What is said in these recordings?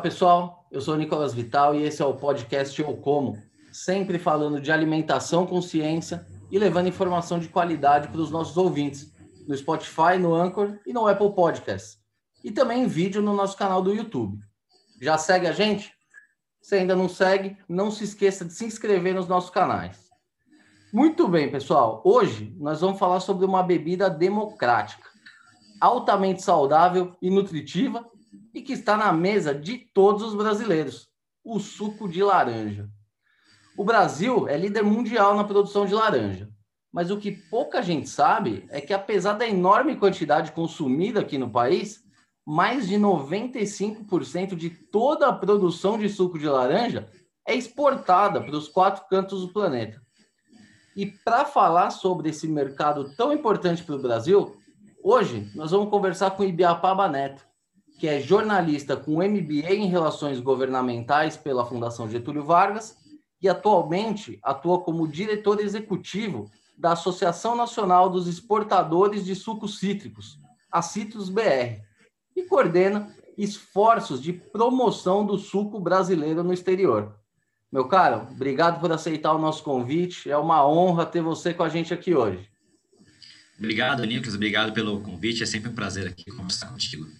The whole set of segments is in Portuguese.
pessoal. Eu sou Nicolas Vital e esse é o podcast Eu Como, sempre falando de alimentação com ciência e levando informação de qualidade para os nossos ouvintes no Spotify, no Anchor e no Apple Podcasts. E também em vídeo no nosso canal do YouTube. Já segue a gente? Se ainda não segue, não se esqueça de se inscrever nos nossos canais. Muito bem, pessoal. Hoje nós vamos falar sobre uma bebida democrática, altamente saudável e nutritiva e que está na mesa de todos os brasileiros: o suco de laranja. O Brasil é líder mundial na produção de laranja, mas o que pouca gente sabe é que, apesar da enorme quantidade consumida aqui no país, mais de 95% de toda a produção de suco de laranja é exportada para os quatro cantos do planeta. E para falar sobre esse mercado tão importante para o Brasil, hoje nós vamos conversar com Ibiapaba Neto, que é jornalista com MBA em Relações Governamentais pela Fundação Getúlio Vargas e atualmente atua como diretor executivo da Associação Nacional dos Exportadores de Sucos Cítricos, a Citrus BR, e coordena esforços de promoção do suco brasileiro no exterior. Meu caro, obrigado por aceitar o nosso convite. É uma honra ter você com a gente aqui hoje. Obrigado, Nicolas. Obrigado pelo convite. É sempre um prazer aqui conversar contigo.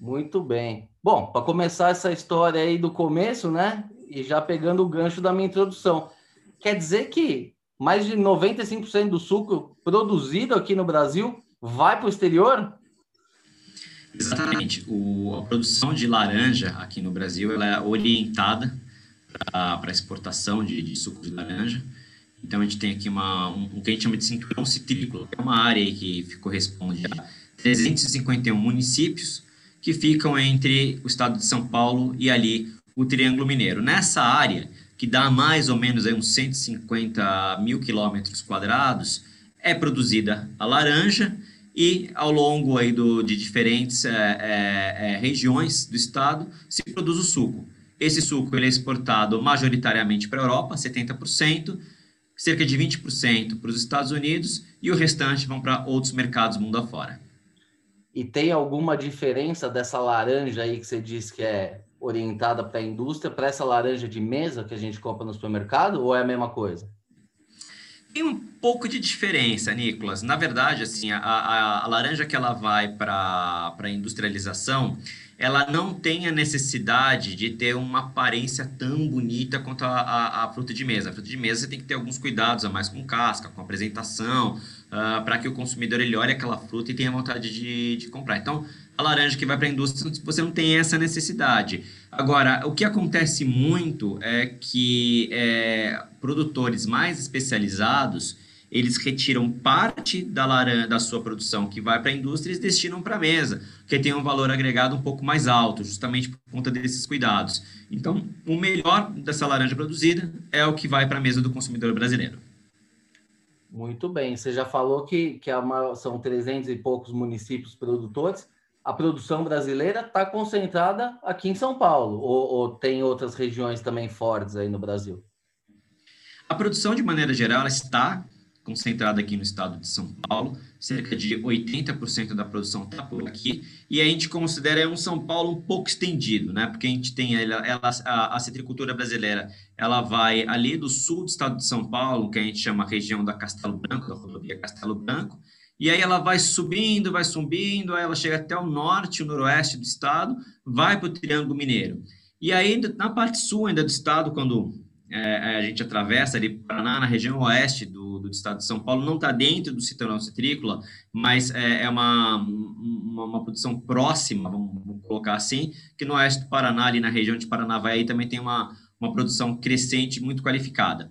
Muito bem. Bom, para começar essa história aí do começo, né? E já pegando o gancho da minha introdução, quer dizer que mais de 95% do suco produzido aqui no Brasil vai para o exterior? Exatamente. O, a produção de laranja aqui no Brasil ela é orientada para exportação de, de, suco de laranja. Então a gente tem aqui uma, um, o que a gente chama de cinturão citrícola, que é uma área que corresponde a 351 municípios que ficam entre o estado de São Paulo e ali o Triângulo Mineiro. Nessa área, que dá mais ou menos aí uns 150 mil quilômetros quadrados, é produzida a laranja e ao longo aí do, de diferentes é, é, é, regiões do estado se produz o suco. Esse suco ele é exportado majoritariamente para a Europa, 70%, cerca de 20% para os Estados Unidos e o restante vão para outros mercados mundo afora. E tem alguma diferença dessa laranja aí que você diz que é orientada para a indústria para essa laranja de mesa que a gente compra no supermercado ou é a mesma coisa? Tem um pouco de diferença, Nicolas. Na verdade, assim, a, a, a laranja que ela vai para a industrialização, ela não tem a necessidade de ter uma aparência tão bonita quanto a, a, a, fruta de mesa. A fruta de mesa você tem que ter alguns cuidados a mais com casca, com apresentação, uh, ah, para que o consumidor ele olhe aquela fruta e tenha vontade de, de comprar. Então, a laranja que vai para a indústria, você não tem essa necessidade. Agora, o que acontece muito é que é, produtores mais especializados eles retiram parte da laranja da sua produção que vai para a indústria e destinam para a mesa, que tem um valor agregado um pouco mais alto, justamente por conta desses cuidados. Então, o melhor dessa laranja produzida é o que vai para a mesa do consumidor brasileiro. Muito bem. Você já falou que, que uma, são 300 e poucos municípios produtores. A produção brasileira está concentrada aqui em São Paulo, ou, ou tem outras regiões também fortes aí no Brasil? A produção, de maneira geral, está concentrada aqui no estado de São Paulo, cerca de 80% da produção está por aqui, e a gente considera um São Paulo um pouco estendido, né? Porque a gente tem ela, ela a, a citricultura brasileira, ela vai ali do sul do estado de São Paulo, que a gente chama região da Castelo Branco, da rodovia Castelo Branco, e aí ela vai subindo, vai subindo, aí ela chega até o norte, o noroeste do estado, vai para o Triângulo Mineiro. E aí, na parte sul ainda do estado, quando é, a gente atravessa ali Paraná, na região oeste do, do estado de São Paulo, não está dentro do cinturão citrícola, mas é, é uma, uma, uma, produção próxima, vamos, vamos, colocar assim, que no oeste do Paraná, ali na região de Paranavaí, também tem uma, uma produção crescente muito qualificada.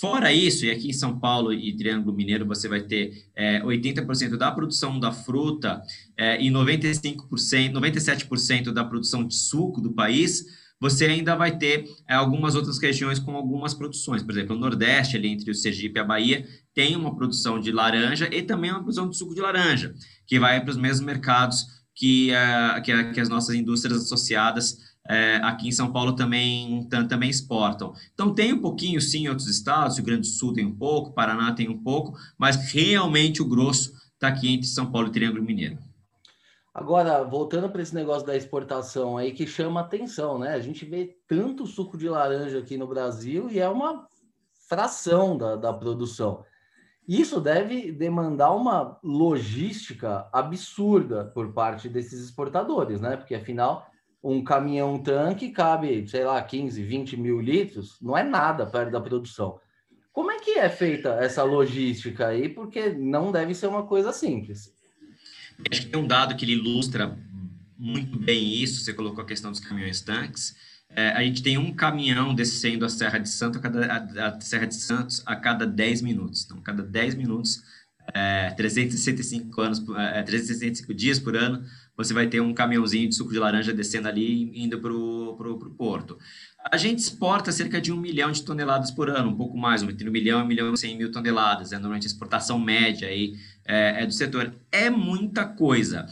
Fora isso, e aqui em São Paulo e Triângulo Mineiro, você vai ter é, 80% da produção da fruta é, e 95%, 97% da produção de suco do país, você ainda vai ter é, algumas outras regiões com algumas produções. Por exemplo, o Nordeste, ali entre o Sergipe e a Bahia, tem uma produção de laranja e também uma produção de suco de laranja, que vai para os mesmos mercados que, uh, que, que, as nossas indústrias associadas uh, aqui em São Paulo também, também exportam. Então, tem um pouquinho, sim, em outros estados, o Rio Grande do Sul tem um pouco, Paraná tem um pouco, mas realmente o grosso está aqui entre São Paulo e Triângulo Mineiro. Agora, voltando para esse negócio da exportação aí, que chama atenção, né? A gente vê tanto suco de laranja aqui no Brasil e é uma fração da, da produção. Isso deve demandar uma logística absurda por parte desses exportadores, né? Porque afinal, um caminhão tanque cabe, sei lá, 15, 20 mil litros, não é nada perto da produção. Como é que é feita essa logística aí? Porque não deve ser uma coisa simples. Acho que tem um dado que ele ilustra muito bem isso. Você colocou a questão dos caminhões tanques. É, a gente tem um caminhão descendo a Serra de Santos a, cada, a, a Serra de Santos a cada 10 minutos. Então, cada 10 minutos, é, 365 anos, é, 365 dias por ano, você vai ter um caminhãozinho de suco de laranja descendo ali indo para o porto. A gente exporta cerca de um milhão de toneladas por ano, um pouco mais, entre um milhão e um milhão e cem mil toneladas. É normalmente a exportação média aí, é, é do setor. É muita coisa.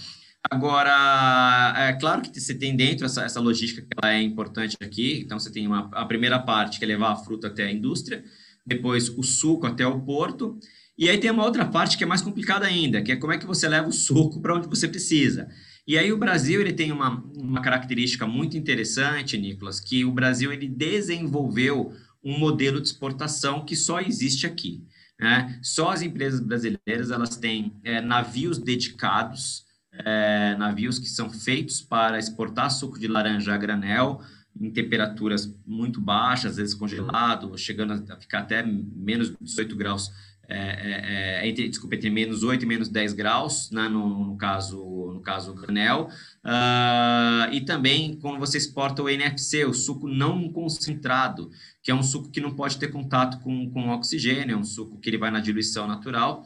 Agora, é claro que você tem dentro essa, essa logística que ela é importante aqui. Então, você tem uma, a primeira parte, que é levar a fruta até a indústria, depois o suco até o porto, e aí tem uma outra parte que é mais complicada ainda, que é como é que você leva o suco para onde você precisa. E aí o Brasil ele tem uma, uma característica muito interessante, Nicolas, que o Brasil ele desenvolveu um modelo de exportação que só existe aqui. Né? Só as empresas brasileiras elas têm é, navios dedicados, é, navios que são feitos para exportar suco de laranja a granel em temperaturas muito baixas, às vezes congelado, chegando a ficar até menos 18 graus é, é, é, entre, desculpa, entre menos 8 e menos 10 graus, né, no, no, caso no caso granel, uh, e também quando você exporta o NFC, o suco não concentrado, que é um suco que não pode ter contato com, com oxigênio, é um suco que ele vai na diluição natural,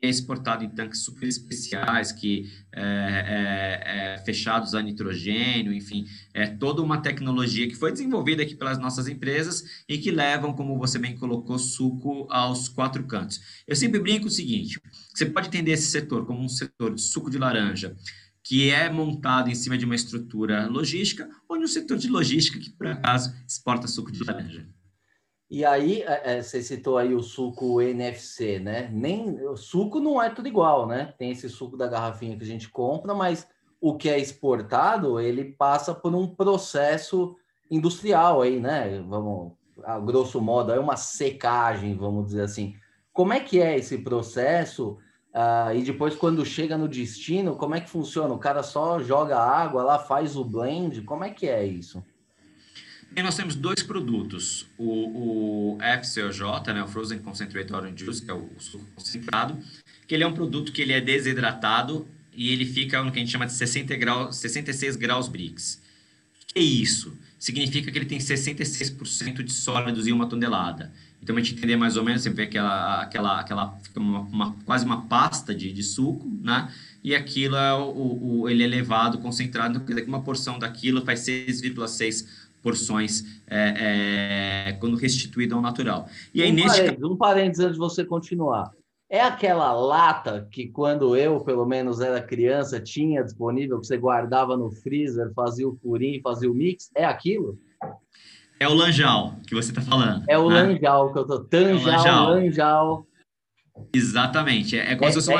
é exportado em tanques super especiais, que é, é, é, fechados a nitrogênio, enfim, é toda uma tecnologia que foi desenvolvida aqui pelas nossas empresas e que levam, como você bem colocou, suco aos quatro cantos. Eu sempre brinco o seguinte: você pode entender esse setor como um setor de suco de laranja, que é montado em cima de uma estrutura logística, ou um setor de logística que, por acaso, exporta suco de laranja. E aí, é, é, você citou aí o suco NFC, né? Nem o suco não é tudo igual, né? Tem esse suco da garrafinha que a gente compra, mas o que é exportado, ele passa por um processo industrial aí, né? Vamos, a grosso modo, é uma secagem, vamos dizer assim. Como é que é esse processo? Uh, e depois, quando chega no destino, como é que funciona? O cara só joga água lá, faz o blend? Como é que é isso? E nós temos dois produtos, o, o FCOJ, né, o Frozen Concentrated Orange Juice, que é o suco concentrado, que ele é um produto que ele é desidratado e ele fica no que a gente chama de 60 graus, 66 graus Brix. O que é isso? Significa que ele tem 66% de sólidos em uma tonelada. Então, a gente entender mais ou menos, você vê aquela, aquela, aquela uma, uma, quase uma pasta de, de suco, né? E aquilo é o, o, ele é levado, concentrado, então, uma porção daquilo faz 6,6 porções é, é, quando restituído ao natural. E aí, um neste... Parênteses, um parênteses antes de você continuar. É aquela lata que quando eu, pelo menos, era criança, tinha disponível, que você guardava no freezer, fazia o furinho, fazia o mix? É aquilo? É o lanjal que você está falando. É o né? lanjal que eu tô. Tanjal, é lanjal. lanjal. Exatamente. É, é como é, se fosse é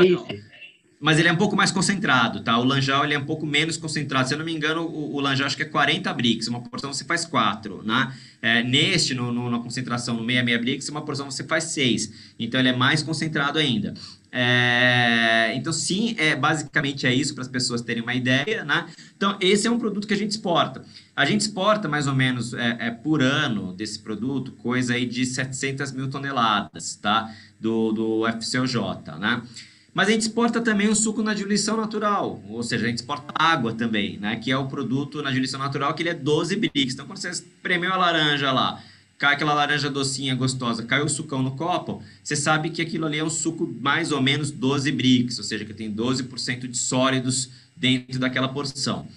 mas ele é um pouco mais concentrado, tá? O lanjal ele é um pouco menos concentrado. Se eu não me engano, o, o lanjal acho que é 40 brix, uma porção você faz 4, né? É, neste, no, no, na concentração no 66 brix, uma porção você faz 6. Então ele é mais concentrado ainda. É, então, sim, é, basicamente é isso para as pessoas terem uma ideia, né? Então, esse é um produto que a gente exporta. A gente exporta mais ou menos é, é por ano desse produto, coisa aí de 700 mil toneladas, tá? Do, do FCOJ, né? Mas a gente exporta também o suco na diluição natural, ou seja, a gente exporta água também, né? Que é o produto na diluição natural, que ele é 12 brix. Então, quando você espremeu a laranja lá, cai aquela laranja docinha, gostosa, cai o sucão no copo, você sabe que aquilo ali é um suco mais ou menos 12 brix, ou seja, que tem 12% de sólidos dentro daquela porção.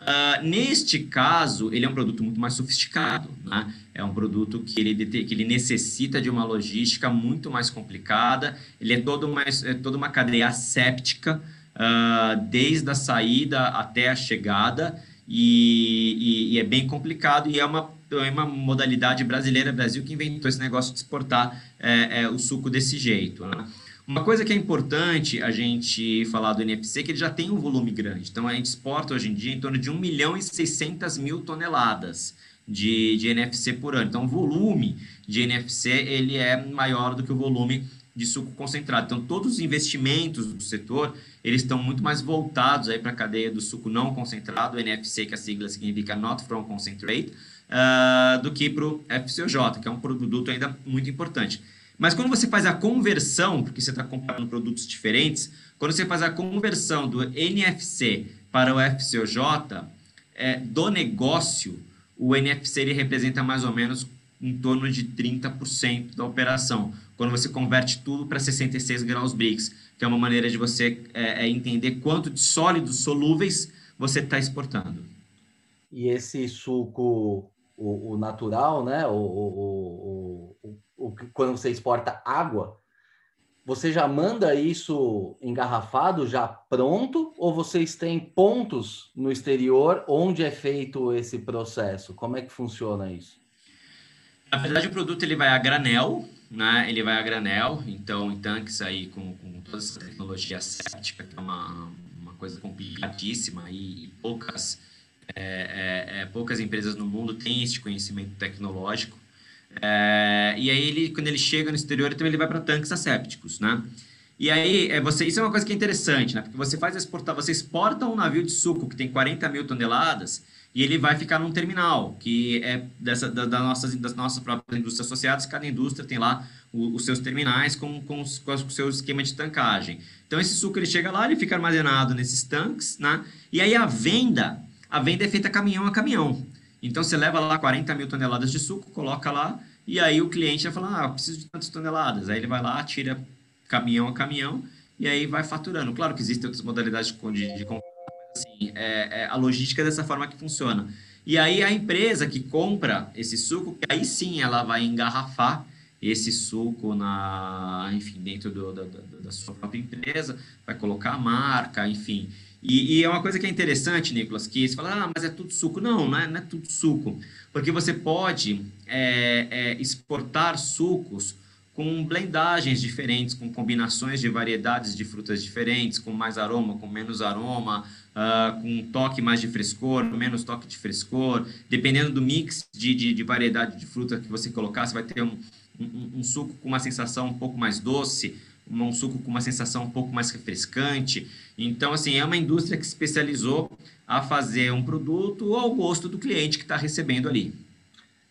Uh, neste caso, ele é um produto muito mais sofisticado, né? É um produto que ele, que ele necessita de uma logística muito mais complicada, ele é, todo é toda uma cadeia asséptica, uh, desde a saída até a chegada, e, e, e, é bem complicado, e é uma, é uma modalidade brasileira, Brasil, que inventou esse negócio de exportar é, é, o suco desse jeito, né? Uma coisa que é importante a gente falar do NFC é que ele já tem um volume grande. Então, a gente exporta hoje em dia em torno de 1 milhão e 600 mil toneladas de, de NFC por ano. Então, o volume de NFC ele é maior do que o volume de suco concentrado. Então, todos os investimentos do setor, eles estão muito mais voltados aí para a cadeia do suco não concentrado, NFC, que a sigla significa Not From Concentrate, uh, do que para o FCOJ, que é um produto ainda muito importante. Mas quando você faz a conversão, porque você está comprando produtos diferentes, quando você faz a conversão do NFC para o FCOJ, é, do negócio, o NFC ele representa mais ou menos em torno de 30% da operação, quando você converte tudo para 66 graus Brix, que é uma maneira de você é, é entender quanto de sólidos solúveis você está exportando. E esse suco, o, o natural, né, o, o, o o, quando você exporta água, você já manda isso engarrafado, já pronto, ou vocês têm pontos no exterior onde é feito esse processo? Como é que funciona isso? Na verdade, o produto ele vai a granel, né? Ele vai a granel, então em tanques aí com, com toda essa tecnologia séptica, que é uma, uma coisa complicadíssima e, poucas, é, é, é, poucas empresas no mundo têm esse conhecimento tecnológico. É, e aí, ele, quando ele chega no exterior, também ele vai para tanques assépticos, né? E aí, é, você, isso é uma coisa que é interessante, né? Porque você faz exportar, você exporta um navio de suco que tem 40 mil toneladas e ele vai ficar num terminal, que é dessa, da, da nossas, das nossas próprias indústrias associadas, cada indústria tem lá o, os seus terminais com, com, os, com o seu esquema de tancagem. Então, esse suco ele chega lá, ele fica armazenado nesses tanques, né? E aí a venda, a venda é feita caminhão a caminhão. Então você leva lá 40 mil toneladas de suco, coloca lá, e aí o cliente vai falar, ah, eu preciso de tantas toneladas. Aí ele vai lá, tira caminhão a caminhão, e aí vai faturando. Claro que existem outras modalidades de, de, mas assim, é, é, a logística é dessa forma que funciona. E aí a empresa que compra esse suco, que aí sim ela vai engarrafar esse suco na, enfim, dentro do, da, da sua própria empresa, vai colocar a marca, enfim. E, e, é uma coisa que é interessante, Nicolas, que você fala, ah, mas é tudo suco. Não, não é, não é tudo suco. Porque você pode é, é, exportar sucos com blendagens diferentes, com combinações de variedades de frutas diferentes, com mais aroma, com menos aroma, uh, com um toque mais de frescor, menos toque de frescor. Dependendo do mix de, de, de variedade de fruta que você colocar, você vai ter um, um, um suco com uma sensação um pouco mais doce, um suco com uma sensação um pouco mais refrescante. Então, assim, é uma indústria que se especializou a fazer um produto ao gosto do cliente que está recebendo ali.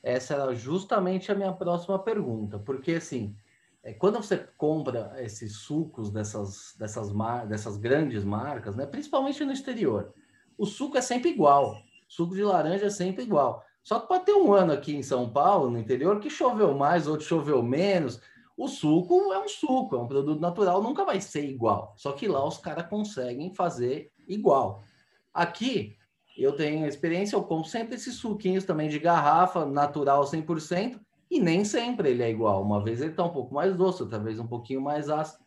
Essa era justamente a minha próxima pergunta, porque assim, é, quando você compra esses sucos dessas, dessas, mar, dessas grandes marcas, né, principalmente no exterior, o suco é sempre igual. O suco de laranja é sempre igual. Só que pode ter um ano aqui em São Paulo, no interior, que choveu mais, outro choveu menos o suco é um suco, é um produto natural, nunca vai ser igual. Só que lá os caras conseguem fazer igual. Aqui, eu tenho experiência, eu compro sempre esses suquinhos também de garrafa, natural 100%, e nem sempre ele é igual. Uma vez ele está um pouco mais doce, outra vez um pouquinho mais ácido.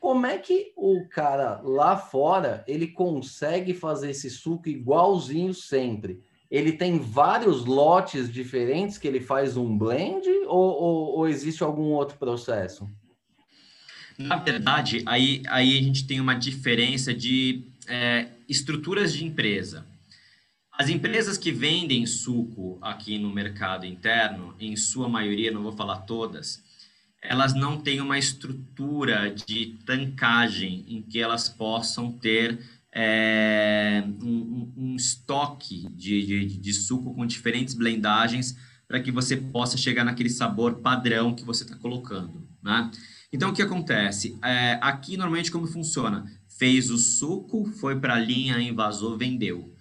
Como é que o cara lá fora, ele consegue fazer esse suco igualzinho sempre? Ele tem vários lotes diferentes que ele faz um blend ou, ou, ou existe algum outro processo? Na verdade, aí, aí a gente tem uma diferença de é, estruturas de empresa. As empresas que vendem suco aqui no mercado interno, em sua maioria, não vou falar todas, elas não têm uma estrutura de tancagem em que elas possam ter é, um, um, estoque de, de, de, suco com diferentes blendagens para que você possa chegar naquele sabor padrão que você está colocando, né? Então, o que acontece? É, aqui, normalmente, como funciona? Fez o suco, foi para a linha, invasou, vendeu.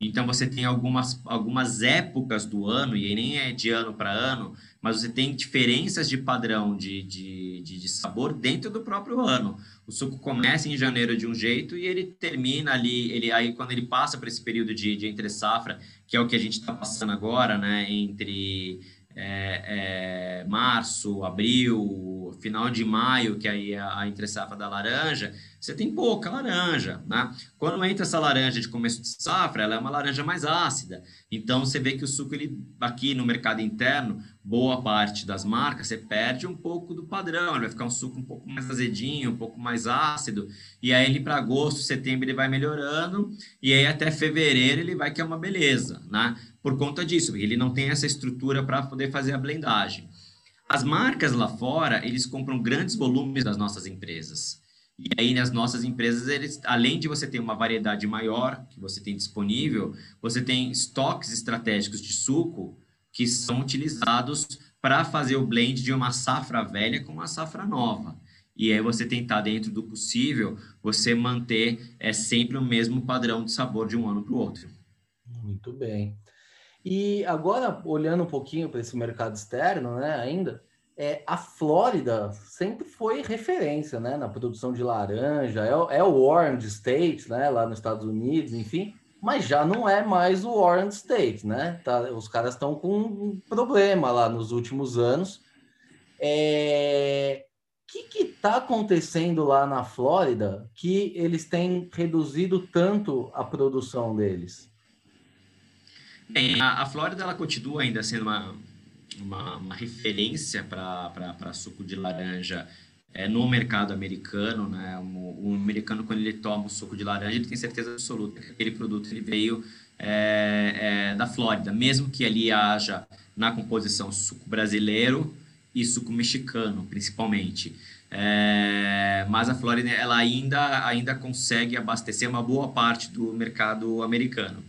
Então, você tem algumas, algumas épocas do ano, e aí nem é de ano para ano, mas você tem diferenças de padrão de, de, de, de, sabor dentro do próprio ano. O suco começa em janeiro de um jeito e ele termina ali, ele, aí quando ele passa para esse período de, de entre safra, que é o que a gente está passando agora, né, entre é, é, março, abril, final de maio, que aí é a entre safra da laranja, você tem pouca laranja, né? Quando entra essa laranja de começo de safra, ela é uma laranja mais ácida. Então você vê que o suco ele aqui no mercado interno boa parte das marcas, você perde um pouco do padrão, ele vai ficar um suco um pouco mais azedinho, um pouco mais ácido, e aí ele para agosto, setembro ele vai melhorando, e aí até fevereiro ele vai que é uma beleza, né? Por conta disso, ele não tem essa estrutura para poder fazer a blendagem. As marcas lá fora, eles compram grandes volumes das nonossas empresas. E aí, nas nossas empresas, eles, além de você ter uma variedade maior que você tem disponível, você tem estoques estratégicos de suco que são utilizados para fazer o blend de uma safra velha com uma safra nova. E aí você tentar, dentro do possível, você manter é, sempre o mesmo padrão de sabor de um ano para o outro. Muito bem. E agora, olhando um pouquinho para esse mercado externo, né, ainda, é, a Flórida sempre foi referência, né, na produção de laranja, é, é o Orange State, né, lá nos Estados Unidos, enfim, mas já não é mais o Orange State, né? Tá, os caras estão com um problema lá nos últimos anos. É... O que está acontecendo lá na Flórida que eles têm reduzido tanto a produção deles? Bem, a, a Flórida ela continua ainda sendo uma, uma, uma referência para suco de laranja é, no mercado americano, né? O, o, americano quando ele toma o suco de laranja, ele tem certeza absoluta que aquele produto ele veio é, é, da Flórida, mesmo que ali haja na composição suco brasileiro e suco mexicano, principalmente. É, mas a Flórida ela ainda ainda consegue abastecer uma boa parte do mercado americano.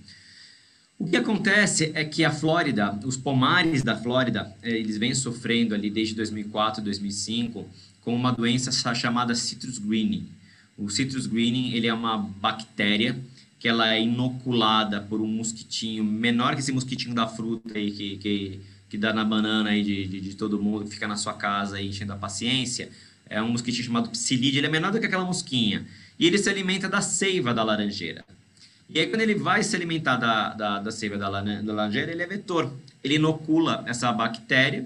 O que acontece é que a Flórida, os pomares da Flórida, é, eles vêm sofrendo ali desde 2004, 2005 com uma doença chamada citrus greening. O citrus greening ele é uma bactéria que ela é inoculada por um mosquitinho menor que esse mosquitinho da fruta aí que, que, que dá na banana aí de, de, de todo mundo que fica na sua casa aí enchendo a paciência. É um mosquitinho chamado psilídeo, ele é menor do que aquela mosquinha. E ele se alimenta da seiva da laranjeira. E aí, quando ele vai se alimentar da, da, da seiva da, da laranjeira, ele é vetor. Ele inocula essa bactéria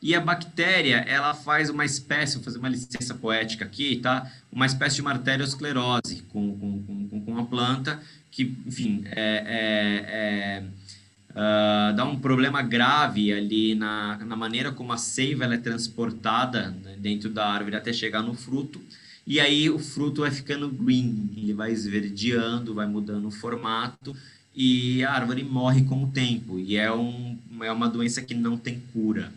e a bactéria, ela faz uma espécie, vou fazer uma licença poética aqui, tá? Uma espécie de uma arteriosclerose com, com, com, com a planta, que, enfim, é, é, é, uh, dá um problema grave ali na, na maneira como a seiva ela é transportada né, dentro da árvore até chegar no fruto. E aí o fruto vai ficando green, ele vai esverdeando, vai mudando o formato e a árvore morre com o tempo. E é, um, é uma doença que não tem cura.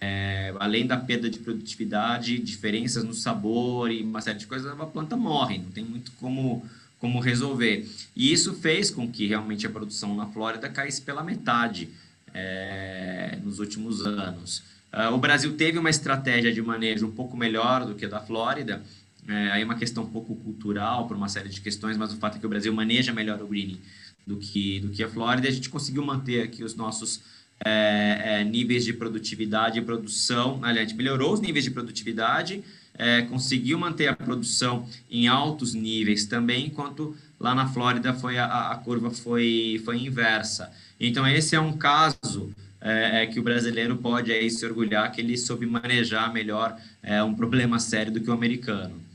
É, além da perda de produtividade, diferenças no sabor e uma série de coisas, a planta morre, não tem muito como, como resolver. E isso fez com que realmente a produção na Flórida caísse pela metade é, nos últimos anos. Uh, o Brasil teve uma estratégia de manejo um pouco melhor do que a da Flórida, é, aí é uma questão um pouco cultural, por uma série de questões, mas o fato é que o Brasil maneja melhor o greening do que, do que a Flórida, e a gente conseguiu manter aqui os nossos é, é, níveis de produtividade e produção. Aliás, a gente melhorou os níveis de produtividade, é, conseguiu manter a produção em altos níveis também, enquanto lá na Flórida foi a, a curva foi, foi inversa. Então, esse é um caso é, é, que o brasileiro pode aí se orgulhar que ele soube manejar melhor é, um problema sério do que o americano.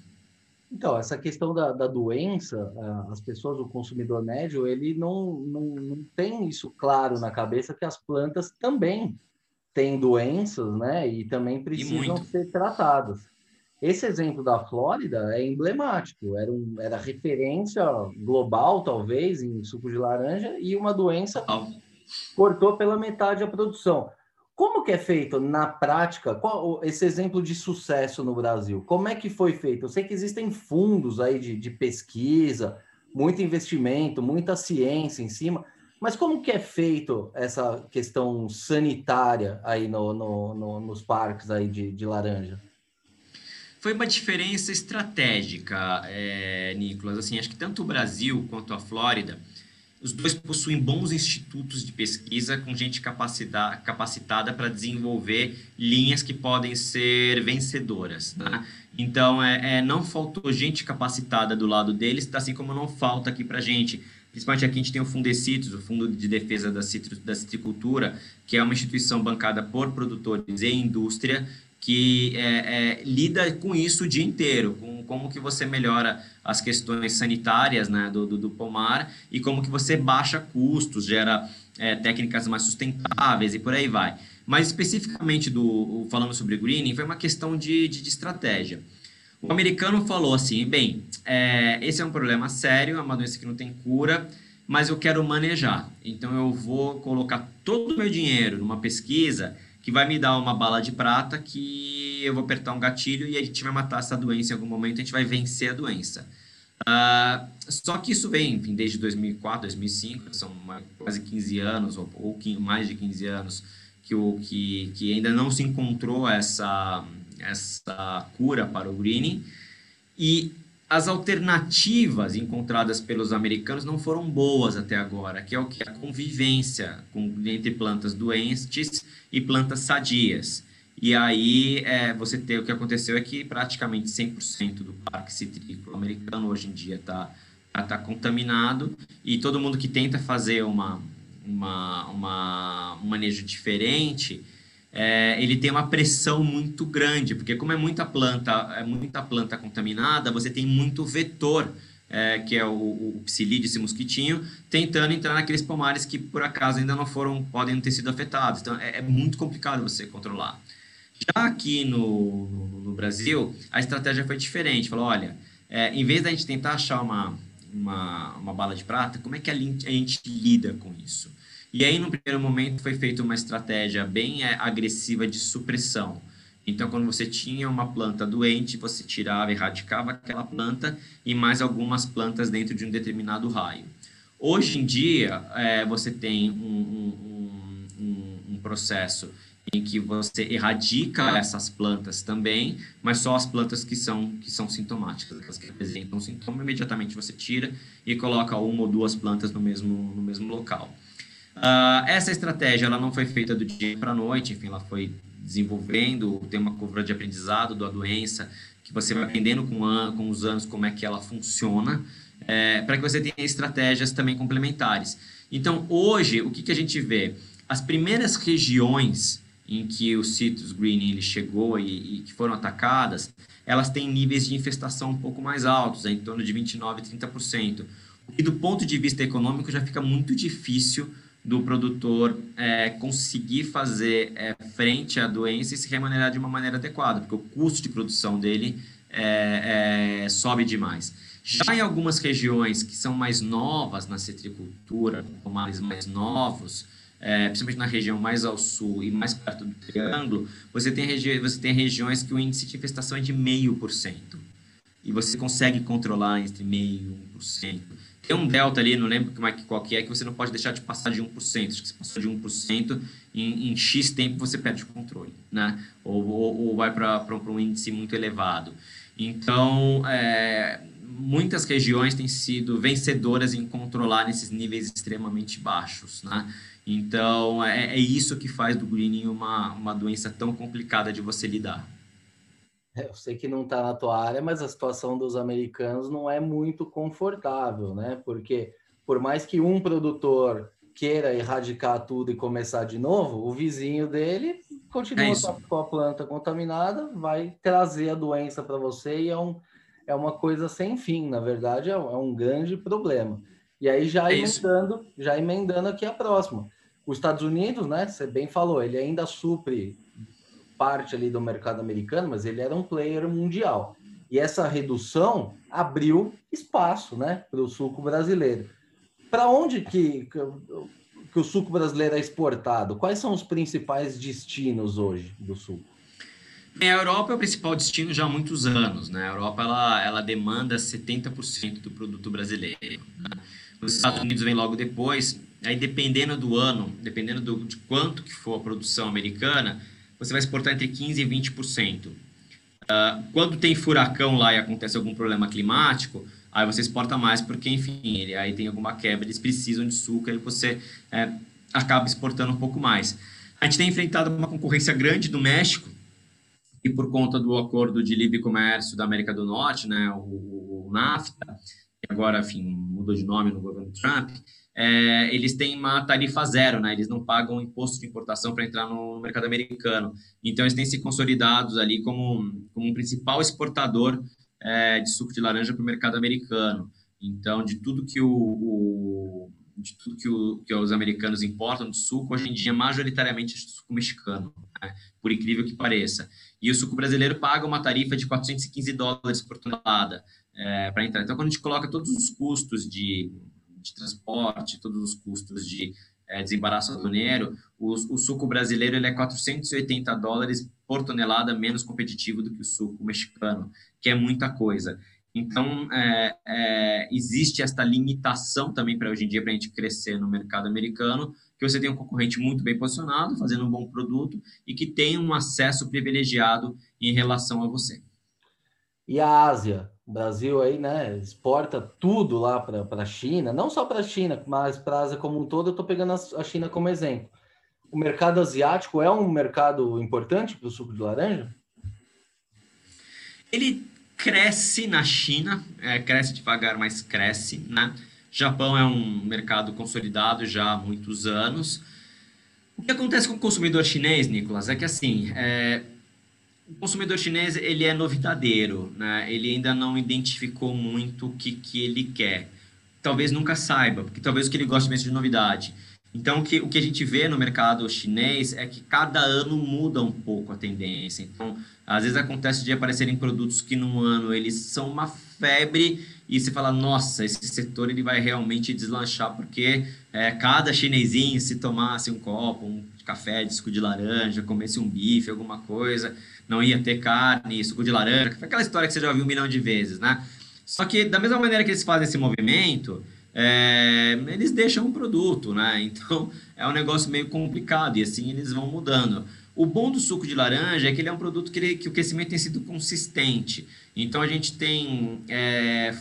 Então, essa questão da, da doença, as pessoas, o consumidor médio, ele não, não, não tem isso claro na cabeça que as plantas também têm doenças, né? E também precisam e ser tratadas. Esse exemplo da Flórida é emblemático, era, um, era referência global, talvez, em suco de laranja, e uma doença cortou pela metade a produção. Como que é feito na prática? Qual esse exemplo de sucesso no Brasil? Como é que foi feito? Eu sei que existem fundos aí de, de pesquisa, muito investimento, muita ciência em cima, mas como que é feito essa questão sanitária aí no, no, no, nos parques aí de, de laranja? Foi uma diferença estratégica, é, Nicolas. Assim, acho que tanto o Brasil quanto a Flórida os dois possuem bons institutos de pesquisa com gente capacitada para desenvolver linhas que podem ser vencedoras. Né? Então, é, é, não faltou gente capacitada do lado deles, assim como não falta aqui para gente. Principalmente aqui a gente tem o Fundecitos, o Fundo de Defesa da, Citru, da Citricultura, que é uma instituição bancada por produtores e indústria, que é, é, lida com isso o dia inteiro, com como que você melhora as questões sanitárias né, do, do, do pomar e como que você baixa custos, gera é, técnicas mais sustentáveis e por aí vai. Mas especificamente do falando sobre greening, foi uma questão de, de, de estratégia. O americano falou assim: bem, é, esse é um problema sério, é uma doença que não tem cura, mas eu quero manejar. Então eu vou colocar todo o meu dinheiro numa pesquisa que vai me dar uma bala de prata que eu vou apertar um gatilho e a gente vai matar essa doença em algum momento, a gente vai vencer a doença. Uh, só que isso vem, enfim, desde 2004, 2005, são quase 15 anos, ou, ou mais de 15 anos, que, o, que, que ainda não se encontrou essa, essa cura para o greening. E as alternativas encontradas pelos americanos não foram boas até agora, que é o que a convivência com, entre plantas doentes e plantas sadias. E aí é, você tem o que aconteceu é que praticamente 100% do parque citrícola americano hoje em dia está tá contaminado e todo mundo que tenta fazer uma, uma, uma um manejo diferente é, ele tem uma pressão muito grande porque como é muita planta é muita planta contaminada você tem muito vetor é, que é o, o psilídeo, esse mosquitinho, tentando entrar naqueles pomares que por acaso ainda não foram, podem ter sido afetados. Então é, é muito complicado você controlar. Já aqui no, no, Brasil, a estratégia foi diferente. Falou, olha, é, em vez da gente tentar achar uma, uma, uma bala de prata, como é que a gente lida com isso? E aí, no primeiro momento, foi feita uma estratégia bem é, agressiva de supressão. Então, quando você tinha uma planta doente, você tirava, erradicava aquela planta e mais algumas plantas dentro de um determinado raio. Hoje em dia, é, você tem um, um, um, um processo em que você erradica essas plantas também, mas só as plantas que são, que são sintomáticas, aquelas que apresentam sintoma, imediatamente você tira e coloca uma ou duas plantas no mesmo, no mesmo local. Uh, essa estratégia ela não foi feita do dia para a noite, enfim, ela foi desenvolvendo, tem uma curva de aprendizado da doença, que você vai aprendendo com, an com os anos como é que ela funciona, é, para que você tenha estratégias também complementares. Então, hoje, o que, que a gente vê? As primeiras regiões em que o Citrus Green ele chegou e, e, que foram atacadas, elas têm níveis de infestação um pouco mais altos, em torno de 29% e 30%. E do ponto de vista econômico já fica muito difícil do produtor é, conseguir fazer é, frente à doença e se remunerar de uma maneira adequada, porque o custo de produção dele é, é sobe demais. Já em algumas regiões que são mais novas na citricultura, pomares mais novos, é, principalmente na região mais ao sul e mais perto do Triângulo, você tem, regi você tem regiões que o índice de infestação é de 0,5%. E você consegue controlar entre 0,5% e 1%. Tem um delta ali, não lembro como é, qual que é, que você não pode deixar de passar de 1%. Acho que se passou de 1%, em, em X tempo você perde o controle, né? Ou, ou, ou vai para um índice muito elevado. Então, é, muitas regiões têm sido vencedoras em controlar esses níveis extremamente baixos, né? Então, é, é isso que faz do greening uma, uma doença tão complicada de você lidar. É, eu sei que não está na tua área, mas a situação dos americanos não é muito confortável, né? Porque por mais que um produtor queira erradicar tudo e começar de novo, o vizinho dele continua é com a planta contaminada, vai trazer a doença para você e é, um, é uma coisa sem fim, na verdade é, um é grande problema. E aí já é emendando, já emendando aqui a próxima. Os Estados Unidos, né, você bem falou, ele ainda supre parte ali do mercado americano, mas ele era um player mundial. E essa redução abriu espaço, né, para o suco brasileiro. Para onde que, que o suco brasileiro é exportado? Quais são os principais destinos hoje do suco? A Europa é o principal destino já há muitos anos. Né? A Europa ela, ela demanda 70% do produto brasileiro. Né? Os Estados Unidos vem logo depois. Aí, dependendo do ano, dependendo do, de quanto que for a produção americana, você vai exportar entre 15% e 20%. Uh, ah, quando tem furacão lá e acontece algum problema climático, aí você exporta mais, porque, enfim, ele, aí tem alguma quebra, eles precisam de suco, aí você é, acaba exportando um pouco mais. A gente tem enfrentado uma concorrência grande do México, e por conta do acordo de livre comércio da América do Norte, né, o, o NAFTA, que agora, enfim, mudou de nome no governo Trump, é, eles têm uma tarifa zero, né? Eles não pagam imposto de importação para entrar no mercado americano. Então, eles têm se consolidados ali como, como um principal exportador é, de suco de laranja para o mercado americano. Então, de tudo que o, o, de tudo que, o, que os americanos importam de suco, hoje em dia, majoritariamente é suco mexicano, né? por incrível que pareça. E o suco brasileiro paga uma tarifa de 415 dólares por tonelada é, para entrar. Então, quando a gente coloca todos os custos de, de transporte, todos os custos de é, desembaraço aduaneiro, o, o, suco brasileiro ele é 480 dólares por tonelada menos competitivo do que o suco mexicano, que é muita coisa. Então, é, é, existe esta limitação também para hoje em dia, para a gente crescer no mercado americano, que você tem um concorrente muito bem posicionado, fazendo um bom produto e que tem um acesso privilegiado em relação a você. E a Ásia? O Brasil aí, né, exporta tudo lá para a China, não só para a China, mas para a Ásia como um todo. Eu estou pegando a China como exemplo. O mercado asiático é um mercado importante para o suco de laranja? Ele cresce na China, é, cresce devagar, mas cresce, né? Japão é um mercado consolidado já há muitos anos. O que acontece com o consumidor chinês, Nicolas, é que assim, é, o consumidor chinês ele é novidadeiro, né? Ele ainda não identificou muito o que, que ele quer. Talvez nunca saiba, porque talvez o que ele gosta mesmo de novidade. Então, o que, o que a gente vê no mercado chinês é que cada ano muda um pouco a tendência. Então, às vezes acontece de aparecerem produtos que num ano eles são uma febre e você fala, nossa, esse setor ele vai realmente deslanchar, porque é, cada chinesinho, se tomasse um copo, um café de suco de laranja, comesse um bife, alguma coisa, não ia ter carne, suco de laranja, aquela história que você já ouviu um milhão de vezes, né? Só que da mesma maneira que eles fazem esse movimento, é, eles deixam um produto, né? Então é um negócio meio complicado e assim eles vão mudando. O bom do suco de laranja é que ele é um produto que, ele, que o crescimento tem sido consistente. Então a gente tem. É,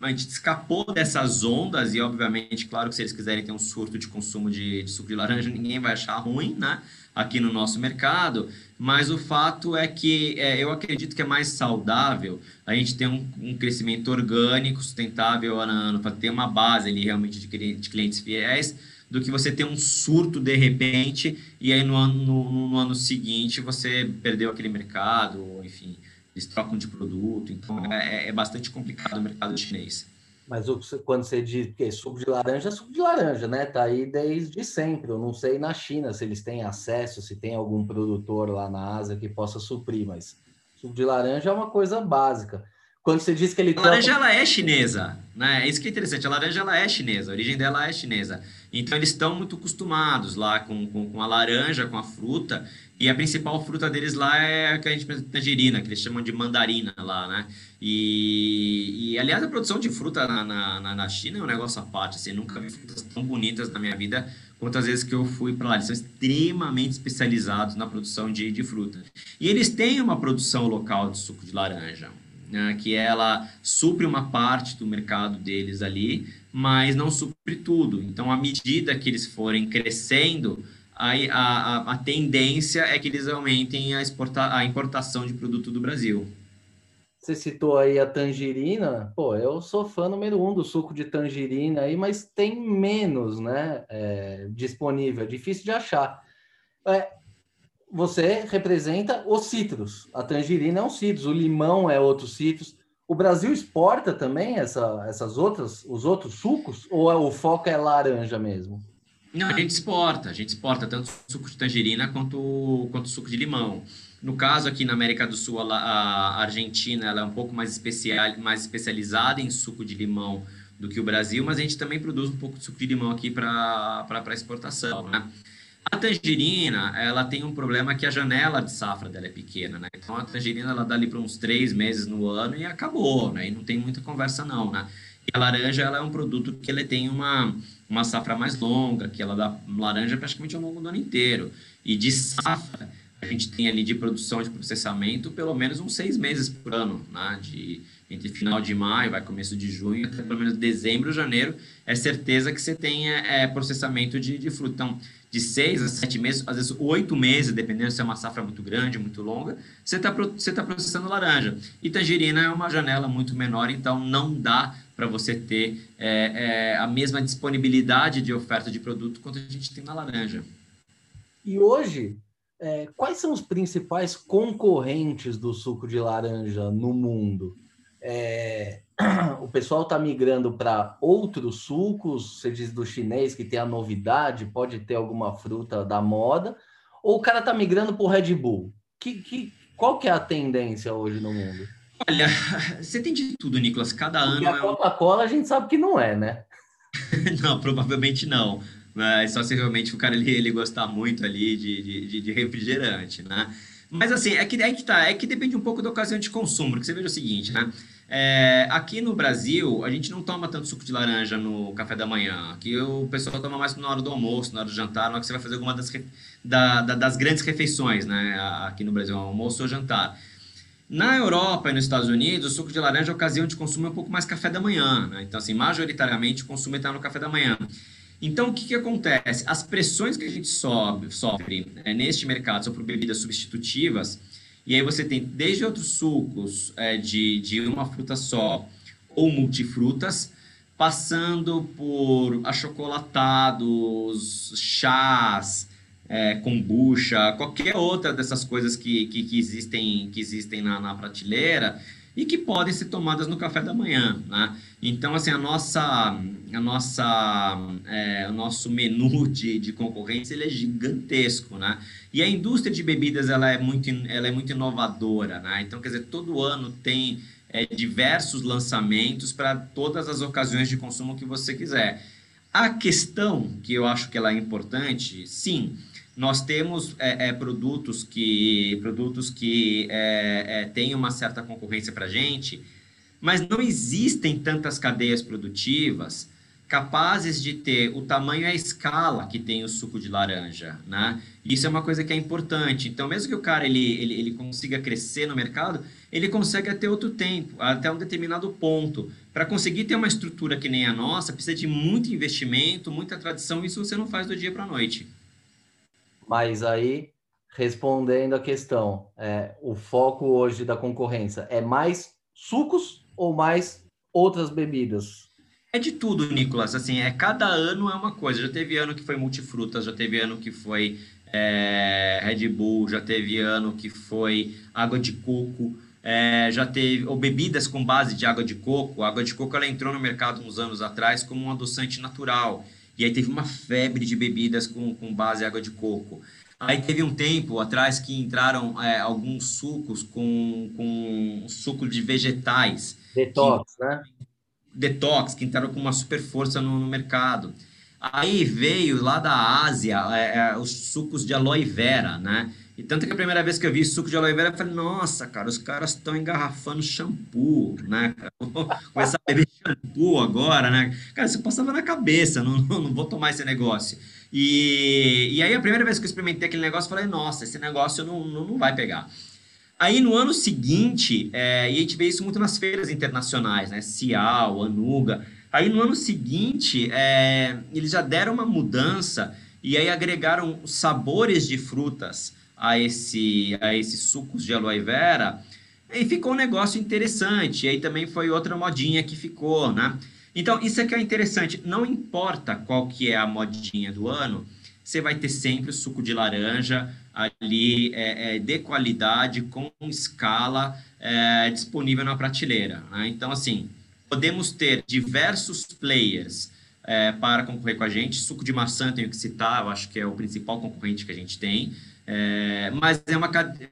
a gente escapou dessas ondas, e obviamente, claro que se eles quiserem ter um surto de consumo de, de suco de laranja, ninguém vai achar ruim, né? Aqui no nosso mercado, mas o fato é que é, eu acredito que é mais saudável a gente ter um, um crescimento orgânico, sustentável ano a ano, para ter uma base ali realmente de, de, clientes fiéis, do que você ter um surto de repente e aí no ano, no, no ano seguinte você perdeu aquele mercado, enfim, eles trocam de produto, então é, é bastante complicado o mercado chinês. Mas quando você diz que suco de laranja, é suco de laranja, né? Tá aí desde sempre. Eu não sei na China se eles têm acesso, se tem algum produtor lá na Ásia que possa suprir, mas suco de laranja é uma coisa básica. Quando você diz que ele. A laranja ela é chinesa, né? É isso que é interessante. A laranja ela é chinesa, a origem dela é chinesa. Então eles estão muito acostumados lá com, com, com a laranja, com a fruta. E a principal fruta deles lá é a que a gente pensa tangerina, que eles chamam de mandarina lá, né? E, e aliás, a produção de fruta na, na, na China é um negócio à parte. Assim, nunca vi frutas tão bonitas na minha vida quantas vezes que eu fui para lá. Eles são extremamente especializados na produção de, de fruta. E eles têm uma produção local de suco de laranja, né? que ela supre uma parte do mercado deles ali, mas não supre tudo. Então, à medida que eles forem crescendo, a, a, a tendência é que eles aumentem a, exporta, a importação de produto do Brasil. Você citou aí a tangerina, pô, eu sou fã número um do suco de tangerina aí, mas tem menos, né, é, disponível, é difícil de achar. É, você representa os citros, a tangerina é um citrus, o limão é outro citrus. O Brasil exporta também essa, essas outras, os outros sucos, ou é, o foco é laranja mesmo? Não, a gente exporta, a gente exporta tanto suco de tangerina quanto, quanto suco de limão. No caso aqui na América do Sul, a, Argentina ela é um pouco mais, especial, mais especializada em suco de limão do que o Brasil, mas a gente também produz um pouco de suco de limão aqui para exportação, né? A tangerina, ela tem um problema que a janela de safra dela é pequena, né? Então a tangerina ela dá ali para uns três meses no ano e acabou, né? E não tem muita conversa não, né? E a laranja ela é um produto que ele tem uma uma safra mais longa, que ela dá laranja praticamente ao longo do ano inteiro. E de safra, a gente tem ali de produção de processamento pelo menos uns seis meses por ano, né? De, entre final de maio, vai começo de junho, até pelo menos dezembro, janeiro, é certeza que você tem é, processamento de, de fruta. Então, de seis a sete meses, às vezes oito meses, dependendo se é uma safra muito grande, muito longa, você está você tá processando laranja. E tangerina é uma janela muito menor, então não dá para você ter é, é, a mesma disponibilidade de oferta de produto quanto a gente tem na laranja. E hoje, é, quais são os principais concorrentes do suco de laranja no mundo? É, o pessoal está migrando para outros sucos, você diz do chinês que tem a novidade, pode ter alguma fruta da moda, ou o cara está migrando para o Red Bull? Que, que, qual que é a tendência hoje no mundo? Olha, você tem de tudo, Nicolas. Cada Porque ano. A Coca-Cola é... a gente sabe que não é, né? não, provavelmente não. Mas só se realmente o cara ele, ele gostar muito ali de, de, de refrigerante, né? Mas assim, é que, é que tá, é que depende um pouco da ocasião de consumo, porque você veja o seguinte, né? É, aqui no Brasil, a gente não toma tanto suco de laranja no café da manhã. Aqui o pessoal toma mais na hora do almoço, na hora do jantar, na hora que você vai fazer alguma das, da, da, das grandes refeições, né? Aqui no Brasil, almoço ou jantar. Na Europa e nos Estados Unidos, o suco de laranja, a ocasião de consumo é um pouco mais café da manhã, né? Então, assim, majoritariamente o consumo está no café da manhã. Então, o que, que acontece? As pressões que a gente sobe, sofre é, neste mercado por bebidas substitutivas, e aí você tem desde outros sucos é, de, de uma fruta só ou multifrutas, passando por achocolatados, chás, é, kombucha, qualquer outra dessas coisas que, que, que existem, que existem na, na prateleira, e que podem ser tomadas no café da manhã, né? Então, assim, a nossa, a nossa, é, o nosso menu de, de concorrência ele é gigantesco, né? E a indústria de bebidas ela é muito, ela é muito inovadora, né? Então, quer dizer, todo ano tem é, diversos lançamentos para todas as ocasiões de consumo que você quiser. A questão que eu acho que ela é importante, sim, nós temos é, é, produtos que produtos que é, é têm uma certa concorrência para a gente, mas não existem tantas cadeias produtivas capazes de ter o tamanho e a escala que tem o suco de laranja, né? Isso é uma coisa que é importante. Então, mesmo que o cara ele, ele, ele consiga crescer no mercado, ele consegue até outro tempo, até um determinado ponto. Para conseguir ter uma estrutura que nem a nossa, precisa de muito investimento, muita tradição, isso você não faz do dia para a noite. Mas aí, respondendo a questão, é, o foco hoje da concorrência é mais sucos ou mais outras bebidas? É de tudo, Nicolas. Assim, é cada ano é uma coisa. Já teve ano que foi multifrutas, já teve ano que foi é, Red Bull, já teve ano que foi água de coco, é, já teve ou bebidas com base de água de coco. A água de coco ela entrou no mercado uns anos atrás como um adoçante natural. E aí teve uma febre de bebidas com, com base em água de coco. Aí teve um tempo atrás que entraram é, alguns sucos com, com suco de vegetais. Detox, que, né? Detox, que entraram com uma super força no, no mercado. Aí veio lá da Ásia é, é, os sucos de aloe vera, né? E tanto que a primeira vez que eu vi suco de aloe vera, eu falei, nossa, cara, os caras estão engarrafando shampoo, né? Vou começar a beber shampoo agora, né? Cara, isso passava na cabeça, não, não, vou tomar esse negócio. E, e aí a primeira vez que eu experimentei aquele negócio, eu falei, nossa, esse negócio não, não, não vai pegar. Aí no ano seguinte, é, e a gente vê isso muito nas feiras internacionais, né? Cial, Anuga. Aí no ano seguinte, é, eles já deram uma mudança e aí agregaram sabores de frutas a esse a esses sucos de aloe vera e ficou um negócio interessante. E aí também foi outra modinha que ficou, né? Então, isso é que é interessante. Não importa qual que é a modinha do ano, você vai ter sempre o suco de laranja ali é, é, de qualidade, com escala, é, disponível na prateleira. Né? Então, assim, podemos ter diversos players é, para concorrer com a gente. Suco de maçã, tenho que citar, eu acho que é o principal concorrente que a gente tem. É, mas é uma cadeia,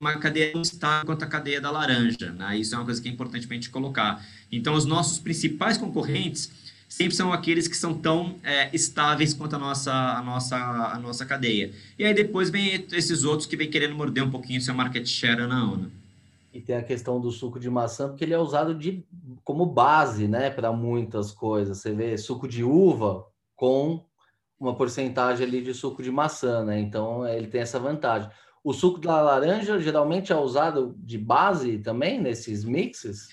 uma cadeia não está quanto a cadeia da laranja, né? Isso é uma coisa que é importante para a gente colocar. Então, os nossos principais concorrentes sempre são aqueles que são tão é, estáveis quanto a nossa, a, nossa, a nossa cadeia. E aí depois vem esses outros que vem querendo morder um pouquinho seu market share na ONU. E tem a questão do suco de maçã, porque ele é usado de, como base né, para muitas coisas. Você vê suco de uva com uma porcentagem ali de suco de maçã, né? Então ele tem essa vantagem. O suco da laranja geralmente é usado de base também nesses mixes?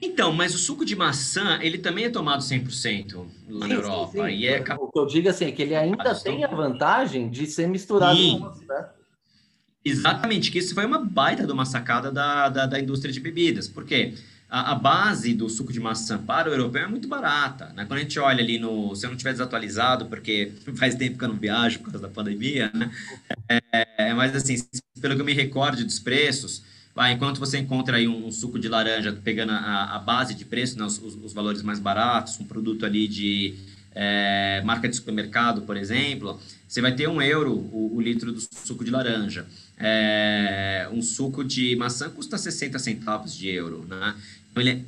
Então, mas o suco de maçã, ele também é tomado 100% lá sim, na Europa. Sim, sim. E é... O que eu digo assim é que ele ainda tem a vantagem de ser misturado com né? Exatamente, que isso foi uma baita de uma sacada da, da, da indústria de bebidas. Porque a, a, base do suco de maçã para o europeu é muito barata. Né? Quando a gente olha ali no. Se eu não tiver desatualizado, porque faz tempo que eu não viajo por causa da pandemia, né? É, é mas assim, pelo que eu me recordo dos preços, Ah, enquanto você encontra aí um, um suco de laranja pegando a, a base de preço, né, os, os, valores mais baratos, um produto ali de é, marca de supermercado, por exemplo, você vai ter um euro o, o litro do suco de laranja. É, um suco de maçã custa 60 centavos de euro, né? Então ele é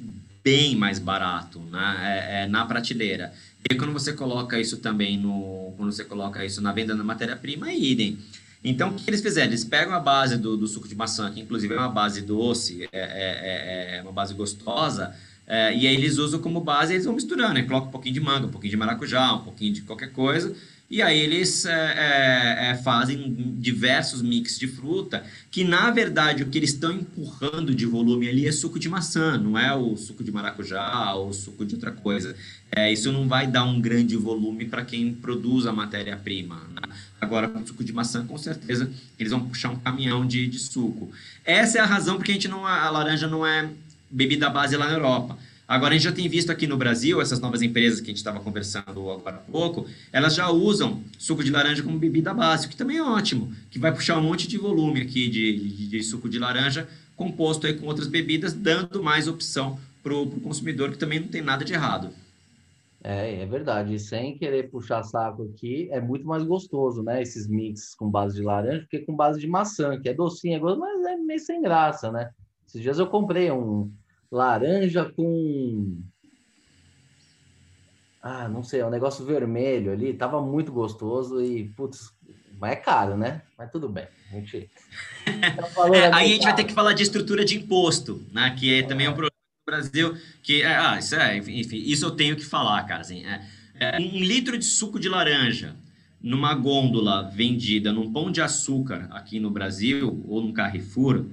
bem mais barato né? É, é, na prateleira. E quando você coloca isso também no. Quando você coloca isso na venda da matéria-prima, é idem. Então, o que eles fizeram? Eles pegam a base do, do suco de maçã, que inclusive é uma base doce, é, é, é, é uma base gostosa, é, e aí eles usam como base, eles vão misturando, né? Coloca um pouquinho de manga, um pouquinho de maracujá, um pouquinho de qualquer coisa, e aí eles é, é, é, fazem diversos mix de fruta, que na verdade o que eles estão empurrando de volume ali é suco de maçã, não é o suco de maracujá ou suco de outra coisa. É, isso não vai dar um grande volume para quem produz a matéria-prima. Né? Agora, com suco de maçã, com certeza, eles vão puxar um caminhão de, de suco. Essa é a razão porque a gente não a laranja não é bebida base lá na Europa. Agora, a gente já tem visto aqui no Brasil, essas novas empresas que a gente estava conversando agora há pouco, elas já usam suco de laranja como bebida básica, que também é ótimo, que vai puxar um monte de volume aqui de, de, de suco de laranja composto aí com outras bebidas, dando mais opção para o consumidor, que também não tem nada de errado. É, é verdade. Sem querer puxar saco aqui, é muito mais gostoso, né? Esses mix com base de laranja, porque com base de maçã, que é docinho, é gostoso, mas é meio sem graça, né? Esses dias eu comprei um, laranja com. Ah, não sei, é um negócio vermelho ali, tava muito gostoso e, putz, mas é caro, né? Mas tudo bem. A gente... é, aí a gente vai ter que falar de estrutura de imposto, né? Que é, também é um problema no Brasil, que, é, ah, isso é, enfim, isso eu tenho que falar, cara, assim, é, é, um litro de suco de laranja numa gôndola vendida num pão de açúcar aqui no Brasil, ou num Carrefour,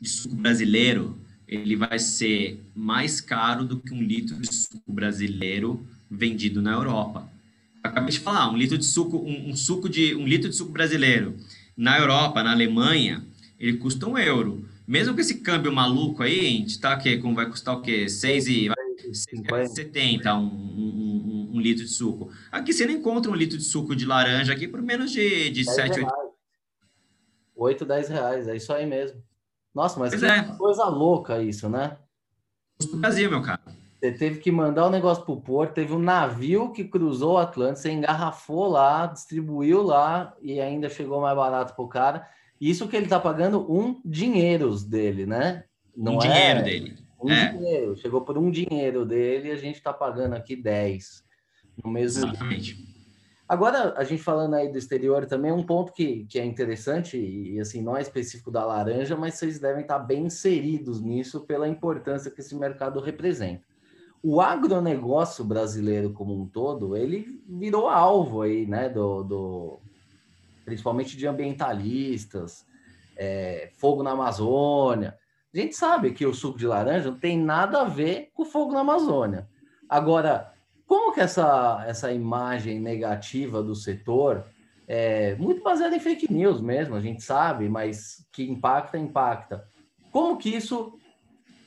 de suco brasileiro, ele vai ser mais caro do que um litro de suco brasileiro vendido na Europa. Eu acabei de falar, um litro de suco, um, um, suco de um litro de suco brasileiro na Europa, na Alemanha, ele custa um euro. Mesmo com esse câmbio maluco aí, a gente tá que como vai custar o quê? 6,70 um, um, um, litro de suco. Aqui você não encontra um litro de suco de laranja aqui por menos de, de 7, 8 8, 10 reais, é isso aí mesmo. Nossa, mas pois que é. coisa louca isso, né? No Brasil, meu cara. Você teve que mandar o um negócio pro porto, teve um navio que cruzou o Atlântico, você engarrafou lá, distribuiu lá e ainda chegou mais barato pro cara. Isso que ele tá pagando um dinheiros dele, né? Não um é... dinheiro dele. Um é. dinheiro. Chegou por um dinheiro dele e a gente tá pagando aqui 10 no mesmo Exatamente. Dia. Agora, a gente falando aí do exterior também, um ponto que, que é interessante, e, e assim, não é específico da laranja, mas vocês devem estar bem inseridos nisso pela importância que esse mercado representa. O agronegócio brasileiro como um todo, ele virou alvo aí, né, do, do principalmente de ambientalistas, é, fogo na Amazônia. A gente sabe que o suco de laranja não tem nada a ver com o fogo na Amazônia. Agora, como que essa, essa imagem negativa do setor, é muito baseada em fake news mesmo, a gente sabe, mas que impacta, impacta. Como que isso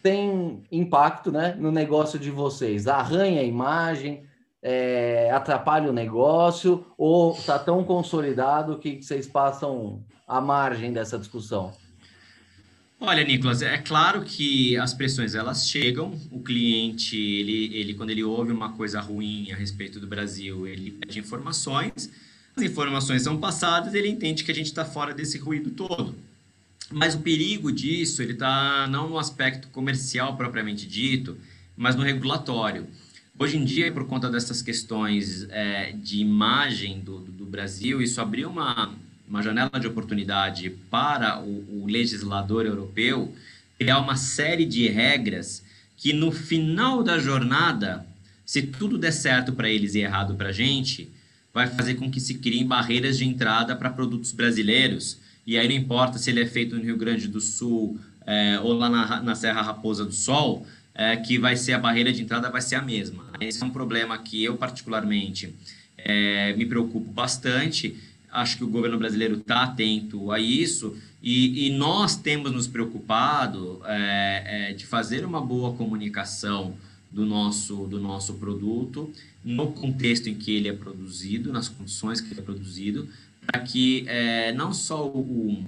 tem impacto né, no negócio de vocês? Arranha a imagem, é, atrapalha o negócio ou está tão consolidado que vocês passam à margem dessa discussão? Olha, Nicolas, é claro que as pressões elas chegam. O cliente, ele, ele quando ele ouve uma coisa ruim a respeito do Brasil, ele pede informações. As informações são passadas, ele entende que a gente está fora desse ruído todo. Mas o perigo disso, ele está não no aspecto comercial propriamente dito, mas no regulatório. Hoje em dia, por conta dessas questões é, de imagem do, do Brasil, isso abriu uma, uma janela de oportunidade para o, o legislador europeu criar uma série de regras que no final da jornada, se tudo der certo para eles e errado para a gente, vai fazer com que se criem barreiras de entrada para produtos brasileiros. E aí não importa se ele é feito no Rio Grande do Sul é, ou lá na, na Serra Raposa do Sol, é, que vai ser a barreira de entrada vai ser a mesma. Esse é um problema que eu particularmente é, me preocupo bastante acho que o governo brasileiro está atento a isso e, e, nós temos nos preocupado é, é, de fazer uma boa comunicação do nosso, do nosso produto no contexto em que ele é produzido, nas condições que ele é produzido, para que é, não só o,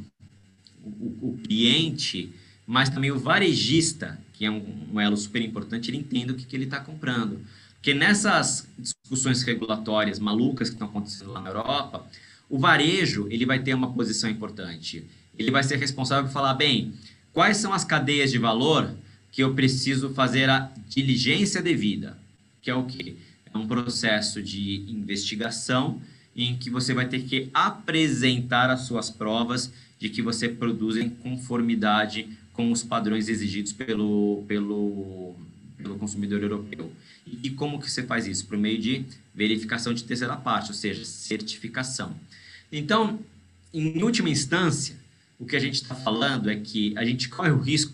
o, o cliente, mas também o varejista, que é um, um elo super importante, ele entenda o que, que ele está comprando. Porque nessas discussões regulatórias malucas que estão acontecendo lá na Europa, o varejo ele vai ter uma posição importante. Ele vai ser responsável por falar, bem, quais são as cadeias de valor que eu preciso fazer a diligência devida, que é o quê? É um processo de investigação em que você vai ter que apresentar as suas provas de que você produz em conformidade com os padrões exigidos pelo, pelo, pelo consumidor europeu. E como que você faz isso? Por meio de verificação de terceira parte, ou seja, certificação. Então, em última instância, o que a gente está falando é que a gente corre o risco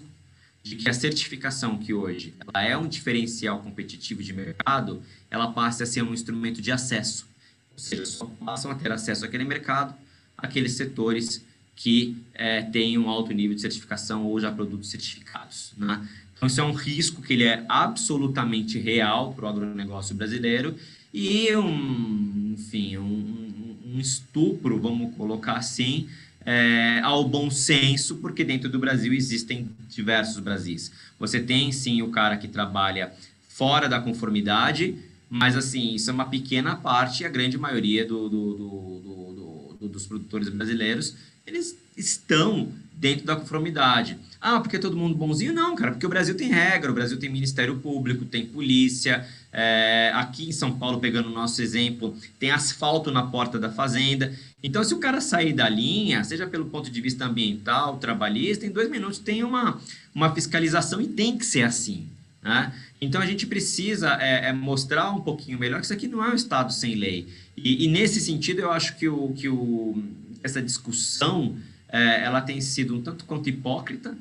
de que a certificação que hoje ela é um diferencial competitivo de mercado, ela passe a ser um instrumento de acesso. Ou seja, só passam a ter acesso àquele mercado aqueles setores que é, têm um alto nível de certificação ou já produtos certificados. Né? Então, isso é um risco que ele é absolutamente real para o agronegócio brasileiro e um, enfim, um, um estupro, vamos colocar assim, é, ao bom senso, porque dentro do Brasil existem diversos Brasis. Você tem sim o cara que trabalha fora da conformidade, mas assim, isso é uma pequena parte, a grande maioria do, do, do dos produtores brasileiros, eles estão dentro da conformidade. Ah, porque é todo mundo bonzinho? Não, cara, porque o Brasil tem regra, o Brasil tem Ministério Público, tem polícia. É, aqui em São Paulo, pegando o nosso exemplo, tem asfalto na porta da fazenda. Então, se o cara sair da linha, seja pelo ponto de vista ambiental, trabalhista, em dois minutos tem uma, uma fiscalização e tem que ser assim. Né? Então, a gente precisa é, é mostrar um pouquinho melhor que isso aqui não é um Estado sem lei. E, e nesse sentido, eu acho que, o, que o, essa discussão é, ela tem sido um tanto quanto hipócrita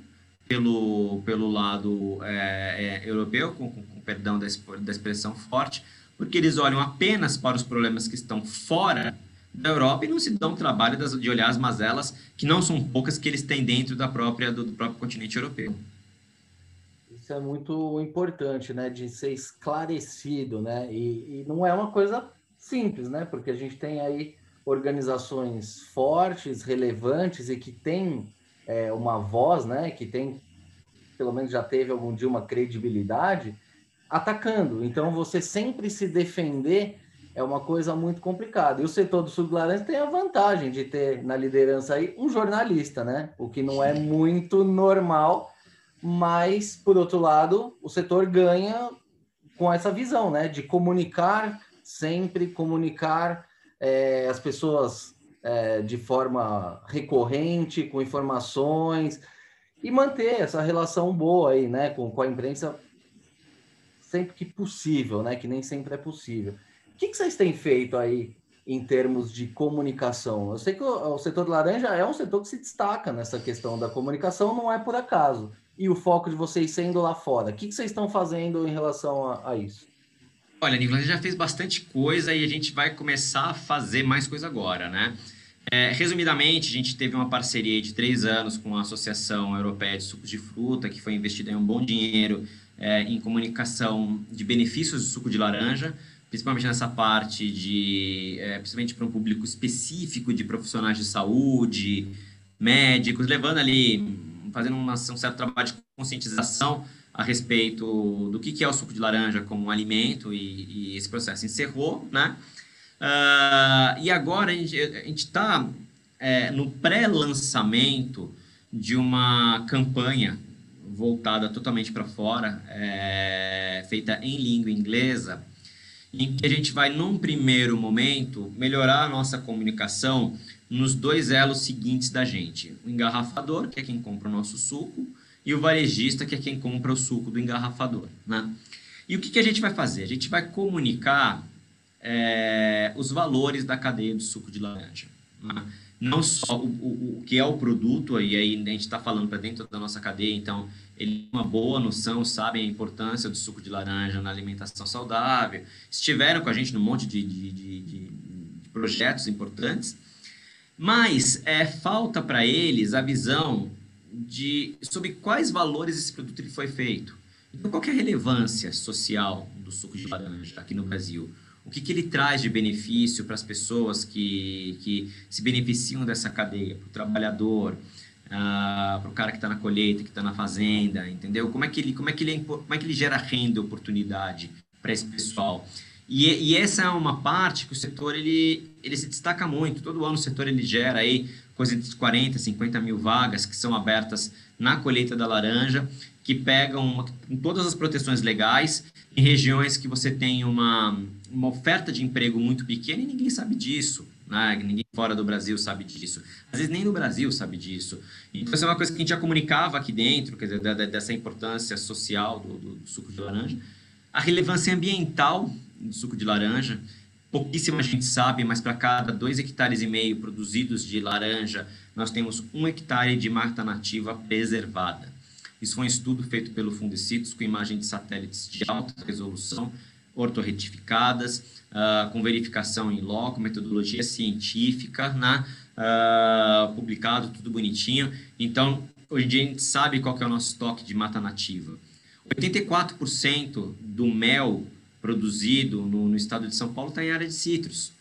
pelo, pelo lado é, é, europeu, com, com, com perdão da, da expressão forte, porque eles olham apenas para os problemas que estão fora da Europa e não se dão trabalho de olhar as mazelas, que não são poucas, que eles têm dentro da própria, do, do próprio continente europeu. Isso é muito importante, né, de ser esclarecido, né, e, e não é uma coisa simples, né, porque a gente tem aí organizações fortes, relevantes e que têm é, uma voz, né, que tem, pelo menos já teve algum dia uma credibilidade, atacando. Então, você sempre se defender é uma coisa muito complicada. E o setor do sul laranja tem a vantagem de ter na liderança aí um jornalista, né? O que não é muito normal, mas, por outro lado, o setor ganha com essa visão, né? De comunicar sempre, comunicar é, as pessoas é, de forma recorrente, com informações, e manter essa relação boa aí, né, com, com a imprensa sempre que possível, né, que nem sempre é possível. O que, que vocês têm feito aí em termos de comunicação? Eu sei que o, o setor laranja é um setor que se destaca nessa questão da comunicação, não é por acaso. E o foco de vocês sendo lá fora. O que, que vocês estão fazendo em relação a, a isso? Olha, Nicolas, já fez bastante coisa e a gente vai começar a fazer mais coisa agora, né? É, resumidamente, a gente teve uma parceria de três anos com a Associação Europeia de Sucos de Fruta, que foi investida em um bom dinheiro é, em comunicação de benefícios do suco de laranja, principalmente nessa parte de, é, principalmente para um público específico de profissionais de saúde, médicos, levando ali, fazendo uma, um certo trabalho de conscientização a respeito do que, que é o suco de laranja como um alimento e, e esse processo encerrou, né? Uh, e agora a gente está é, no pré-lançamento de uma campanha voltada totalmente para fora, é, feita em língua inglesa, em que a gente vai, num primeiro momento, melhorar a nossa comunicação nos dois elos seguintes da gente. O engarrafador, que é quem compra o nosso suco, e o varejista, que é quem compra o suco do engarrafador. Né? E o que, que a gente vai fazer? A gente vai comunicar é, os valores da cadeia do suco de laranja. Né? Não só o, o, o, que é o produto, e aí a gente está falando para dentro da nossa cadeia, então ele tem uma boa noção, sabem a importância do suco de laranja na alimentação saudável, estiveram com a gente num monte de, de, de, de projetos importantes, mas é, falta para eles a visão de sobre quais valores esse produto ele foi feito. Então, qual é a relevância social do suco de laranja aqui no Brasil? O que, que ele traz de benefício para as pessoas que, que se beneficiam dessa cadeia, para o trabalhador, uh, para o cara que está na colheita, que está na fazenda, entendeu? Como é que ele, como é que ele, como é que ele gera renda, oportunidade para esse pessoal? E, e, essa é uma parte que o setor ele, ele se destaca muito. Todo ano o setor ele gera aí coisa de 40, 50 mil vagas que são abertas na colheita da laranja, que pegam uma, todas as proteções legais em regiões que você tem uma, uma oferta de emprego muito pequena e ninguém sabe disso. Né? Ninguém fora do Brasil sabe disso. Às vezes nem no Brasil sabe disso. Então, isso é uma coisa que a gente já comunicava aqui dentro, quer dizer, dessa importância social do, do, do suco de laranja. A relevância ambiental do suco de laranja, pouquíssima gente sabe, mas para cada dois hectares e meio produzidos de laranja, nós temos um hectare de mata nativa preservada. Isso foi um estudo feito pelo Fundecitos com imagem de satélites de alta resolução, ortorretificadas, uh, com verificação em loco, metodologia científica, né? Uh, publicado, tudo bonitinho. Então, hoje em dia a gente sabe qual é o nosso estoque de mata nativa. 84% do mel produzido no, no, estado de São Paulo está em área de citros.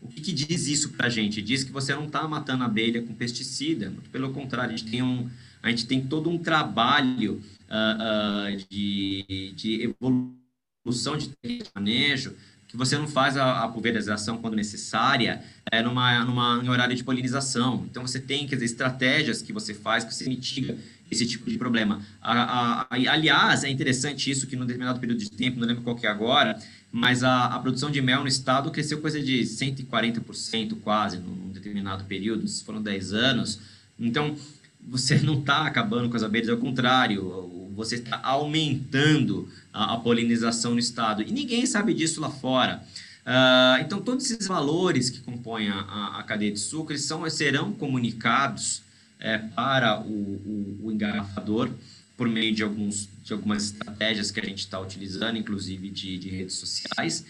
O que, que diz isso para a gente? Diz que você não está matando a abelha com pesticida. Pelo contrário, a gente tem, um, a gente tem todo um trabalho uh, uh, de, de evolução de manejo que você não faz a, a pulverização quando necessária é numa, numa, em horário de polinização. Então, você tem quer dizer, estratégias que você faz que você mitiga esse tipo de problema. A, a, a, aliás, é interessante isso que num determinado período de tempo, não lembro qual que é agora, mas a, produção de mel no estado cresceu coisa de 140% quase num determinado período, foram 10 anos. Então, você não está acabando com as abelhas, ao contrário, você está aumentando a, polinização no estado. E ninguém sabe disso lá fora. Uh, então, todos esses valores que compõem a, a, cadeia de sucro eles são, serão comunicados é, para o, o, o, engarrafador por meio de, alguns, de algumas estratégias que a gente está utilizando, inclusive de, de redes sociais.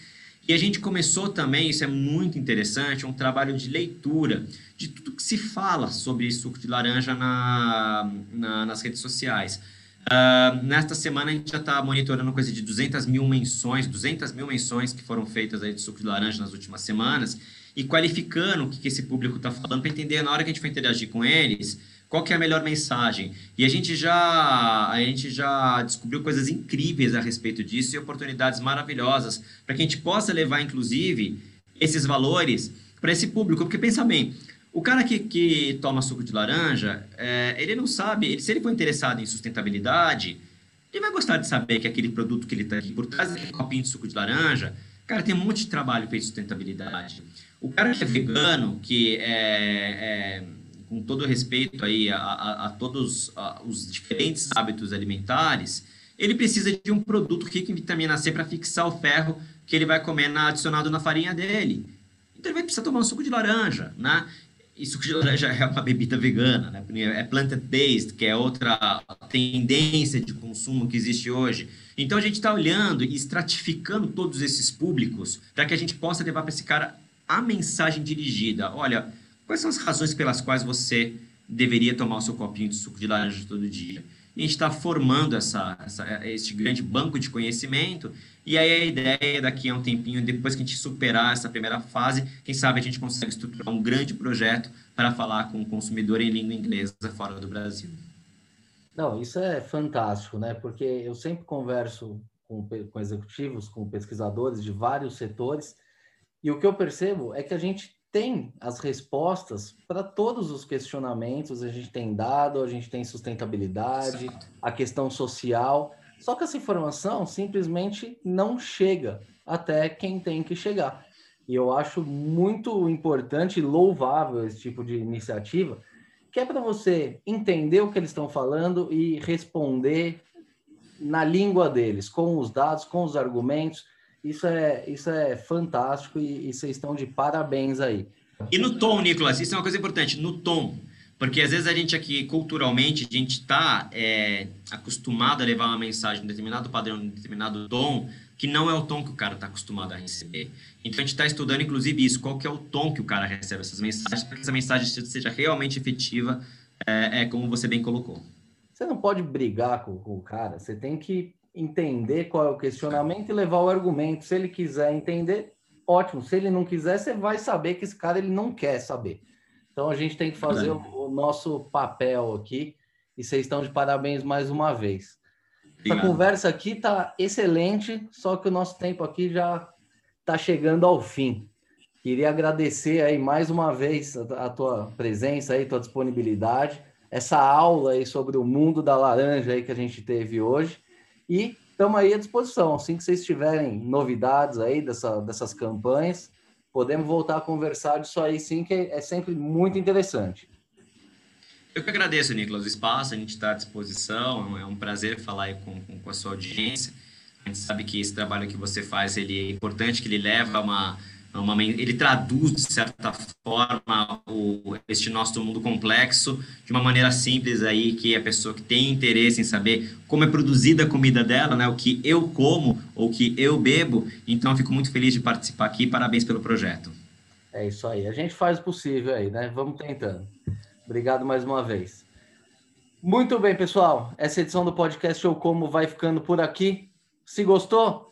E a gente começou também, isso é muito interessante, um trabalho de leitura de tudo que se fala sobre suco de laranja na, na nas redes sociais. Uh, nesta semana a gente já está monitorando coisa de 200 mil menções, 200 mil menções que foram feitas aí de suco de laranja nas últimas semanas e qualificando o que, esse público está falando para entender na hora que a gente for interagir com eles qual que é a melhor mensagem. E a gente já a gente já descobriu coisas incríveis a respeito disso e oportunidades maravilhosas para que a gente possa levar inclusive esses valores para esse público, porque pensa bem, o cara que, que toma suco de laranja, é, ele não sabe, ele, se ele for interessado em sustentabilidade, ele vai gostar de saber que aquele produto que ele está aqui, por trás daquele copinho de suco de laranja, cara, tem um monte de trabalho feito sustentabilidade. O cara que é vegano, que é, é com todo respeito aí a, a, a todos a, os diferentes hábitos alimentares, ele precisa de um produto rico em vitamina C para fixar o ferro que ele vai comer na, adicionado na farinha dele. Então ele vai precisar tomar um suco de laranja, né? E suco de laranja é uma bebida vegana, né? É plant-based, que é outra tendência de consumo que existe hoje. Então a gente está olhando e estratificando todos esses públicos para que a gente possa levar para esse cara a mensagem dirigida. Olha, quais são as razões pelas quais você deveria tomar o seu copinho de suco de laranja todo dia? E a gente está formando essa, essa, esse grande banco de conhecimento e aí a ideia daqui a um tempinho, depois que a gente superar essa primeira fase, quem sabe a gente consegue estruturar um grande projeto para falar com o consumidor em língua inglesa fora do Brasil. Não, isso é fantástico, né? Porque eu sempre converso com, com executivos, com pesquisadores de vários setores, e o que eu percebo é que a gente tem as respostas para todos os questionamentos, a gente tem dado, a gente tem sustentabilidade, a questão social, só que essa informação simplesmente não chega até quem tem que chegar. E eu acho muito importante e louvável esse tipo de iniciativa, que é para você entender o que eles estão falando e responder na língua deles, com os dados, com os argumentos. Isso é, isso é fantástico e, e vocês estão de parabéns aí. E no tom, Nicolas, isso é uma coisa importante, no tom. Porque às vezes a gente aqui, culturalmente, a gente está é, acostumado a levar uma mensagem em determinado padrão, em determinado tom, que não é o tom que o cara está acostumado a receber. Então a gente está estudando, inclusive, isso, qual que é o tom que o cara recebe essas mensagens, para que essa mensagem seja realmente efetiva, é, é, como você bem colocou. Você não pode brigar com, com o cara, você tem que entender qual é o questionamento e levar o argumento. Se ele quiser entender, ótimo. Se ele não quiser, você vai saber que esse cara ele não quer saber. Então a gente tem que fazer o, o, nosso papel aqui e vocês estão de parabéns mais uma vez. Obrigado. Essa conversa aqui está excelente, só que o nosso tempo aqui já está chegando ao fim. Queria agradecer aí mais uma vez a, a tua presença aí, tua disponibilidade, essa aula aí sobre o mundo da laranja aí que a gente teve hoje e estamos aí à disposição. Assim que vocês tiverem novidades aí dessa, dessas campanhas, podemos voltar a conversar disso aí sim, que é sempre muito interessante. Eu que agradeço, Nicolas, o espaço, a gente está à disposição, é um prazer falar com, com, com, a sua audiência. A gente sabe que esse trabalho que você faz, ele é importante, que ele leva uma, uma ele traduz, de certa forma, o, este nosso mundo complexo de uma maneira simples aí, que a pessoa que tem interesse em saber como é produzida a comida dela, né, o que eu como ou o que eu bebo, então eu fico muito feliz de participar aqui, parabéns pelo projeto. É isso aí, a gente faz o possível aí, né, vamos tentando. Obrigado mais uma vez. Muito bem, pessoal. Essa edição do podcast Show Como vai ficando por aqui. Se gostou,